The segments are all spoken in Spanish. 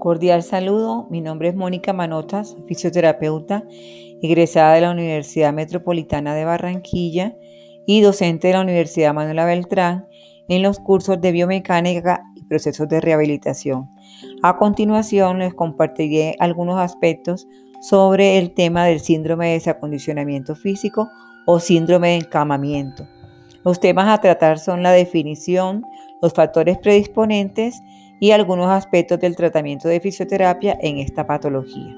Cordial saludo, mi nombre es Mónica Manotas, fisioterapeuta, egresada de la Universidad Metropolitana de Barranquilla y docente de la Universidad Manuela Beltrán en los cursos de biomecánica y procesos de rehabilitación. A continuación les compartiré algunos aspectos sobre el tema del síndrome de desacondicionamiento físico o síndrome de encamamiento. Los temas a tratar son la definición, los factores predisponentes y algunos aspectos del tratamiento de fisioterapia en esta patología.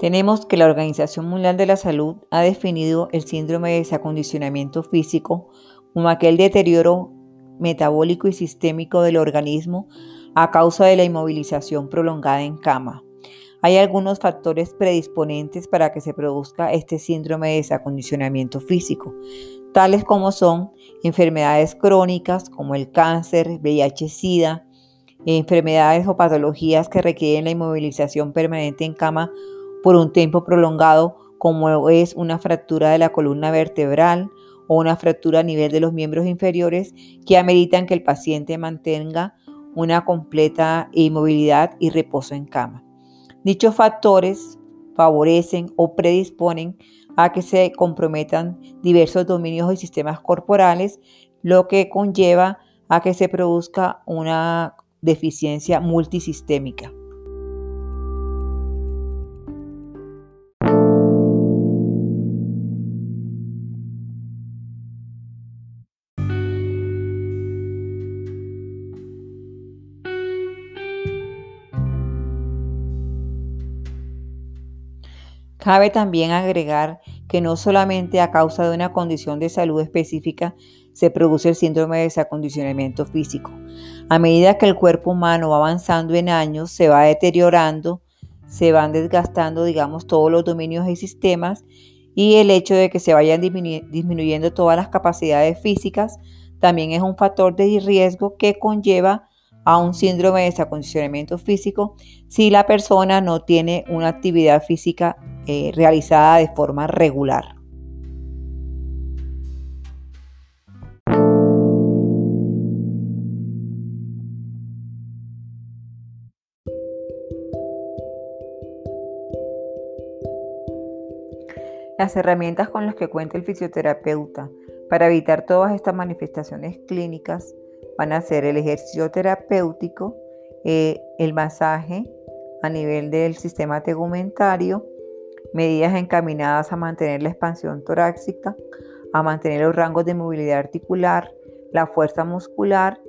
Tenemos que la Organización Mundial de la Salud ha definido el síndrome de desacondicionamiento físico como aquel deterioro metabólico y sistémico del organismo a causa de la inmovilización prolongada en cama. Hay algunos factores predisponentes para que se produzca este síndrome de desacondicionamiento físico, tales como son enfermedades crónicas como el cáncer, VIH-Sida, enfermedades o patologías que requieren la inmovilización permanente en cama por un tiempo prolongado, como es una fractura de la columna vertebral o una fractura a nivel de los miembros inferiores que ameritan que el paciente mantenga una completa inmovilidad y reposo en cama. Dichos factores favorecen o predisponen a que se comprometan diversos dominios y sistemas corporales, lo que conlleva a que se produzca una deficiencia multisistémica. Cabe también agregar que no solamente a causa de una condición de salud específica se produce el síndrome de desacondicionamiento físico. A medida que el cuerpo humano va avanzando en años, se va deteriorando, se van desgastando, digamos, todos los dominios y sistemas y el hecho de que se vayan disminuyendo todas las capacidades físicas también es un factor de riesgo que conlleva a un síndrome de desacondicionamiento físico si la persona no tiene una actividad física eh, realizada de forma regular. Las herramientas con las que cuenta el fisioterapeuta para evitar todas estas manifestaciones clínicas van a ser el ejercicio terapéutico, eh, el masaje a nivel del sistema tegumentario, medidas encaminadas a mantener la expansión torácica, a mantener los rangos de movilidad articular, la fuerza muscular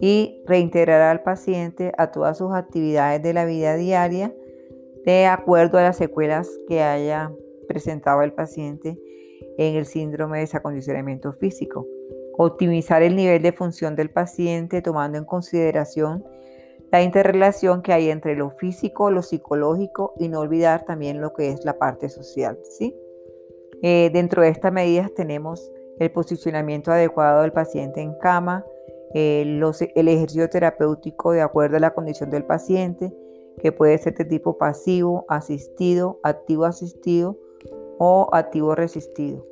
y reintegrar al paciente a todas sus actividades de la vida diaria de acuerdo a las secuelas que haya presentado el paciente en el síndrome de desacondicionamiento físico optimizar el nivel de función del paciente tomando en consideración la interrelación que hay entre lo físico, lo psicológico y no olvidar también lo que es la parte social. ¿sí? Eh, dentro de estas medidas tenemos el posicionamiento adecuado del paciente en cama, eh, el ejercicio terapéutico de acuerdo a la condición del paciente, que puede ser de tipo pasivo, asistido, activo asistido o activo resistido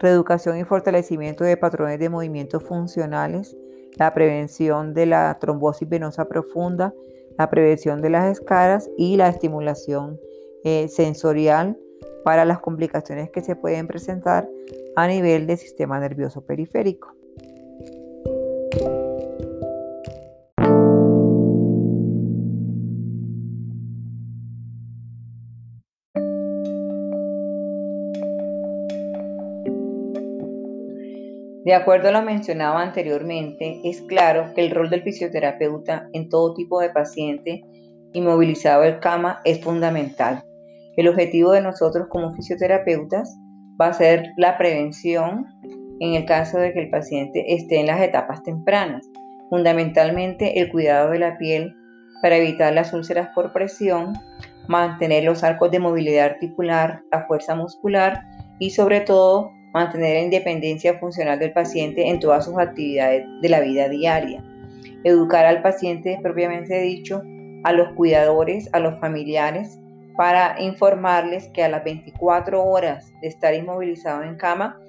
reeducación y fortalecimiento de patrones de movimientos funcionales, la prevención de la trombosis venosa profunda, la prevención de las escaras y la estimulación eh, sensorial para las complicaciones que se pueden presentar a nivel del sistema nervioso periférico. De acuerdo a lo mencionado anteriormente, es claro que el rol del fisioterapeuta en todo tipo de paciente inmovilizado en cama es fundamental. El objetivo de nosotros como fisioterapeutas va a ser la prevención en el caso de que el paciente esté en las etapas tempranas, fundamentalmente el cuidado de la piel para evitar las úlceras por presión, mantener los arcos de movilidad articular, la fuerza muscular y sobre todo mantener la independencia funcional del paciente en todas sus actividades de la vida diaria, educar al paciente propiamente dicho, a los cuidadores, a los familiares, para informarles que a las 24 horas de estar inmovilizado en cama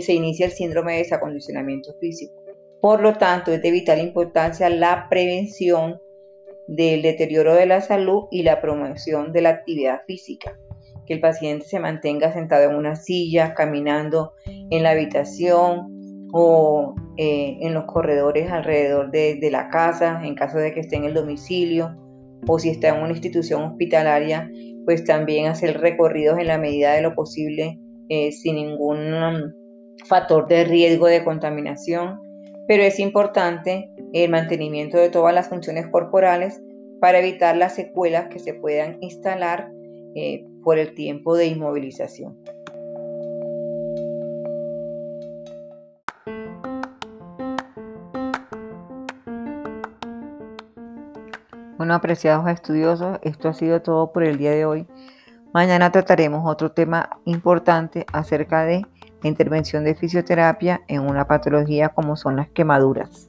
se inicia el síndrome de desacondicionamiento físico. Por lo tanto, es de vital importancia la prevención del deterioro de la salud y la promoción de la actividad física. Que el paciente se mantenga sentado en una silla, caminando en la habitación o eh, en los corredores alrededor de, la casa, en caso de que esté en el domicilio, o si está en una institución hospitalaria, pues también hacer recorridos en la medida de lo posible eh, sin ningún um, factor de riesgo de contaminación. Pero es importante el mantenimiento de todas las funciones corporales para evitar las secuelas que se puedan instalar eh, por el tiempo de inmovilización. Bueno, apreciados estudiosos, esto ha sido todo por el día de hoy. Mañana trataremos otro tema importante acerca de la intervención de fisioterapia en una patología como son las quemaduras.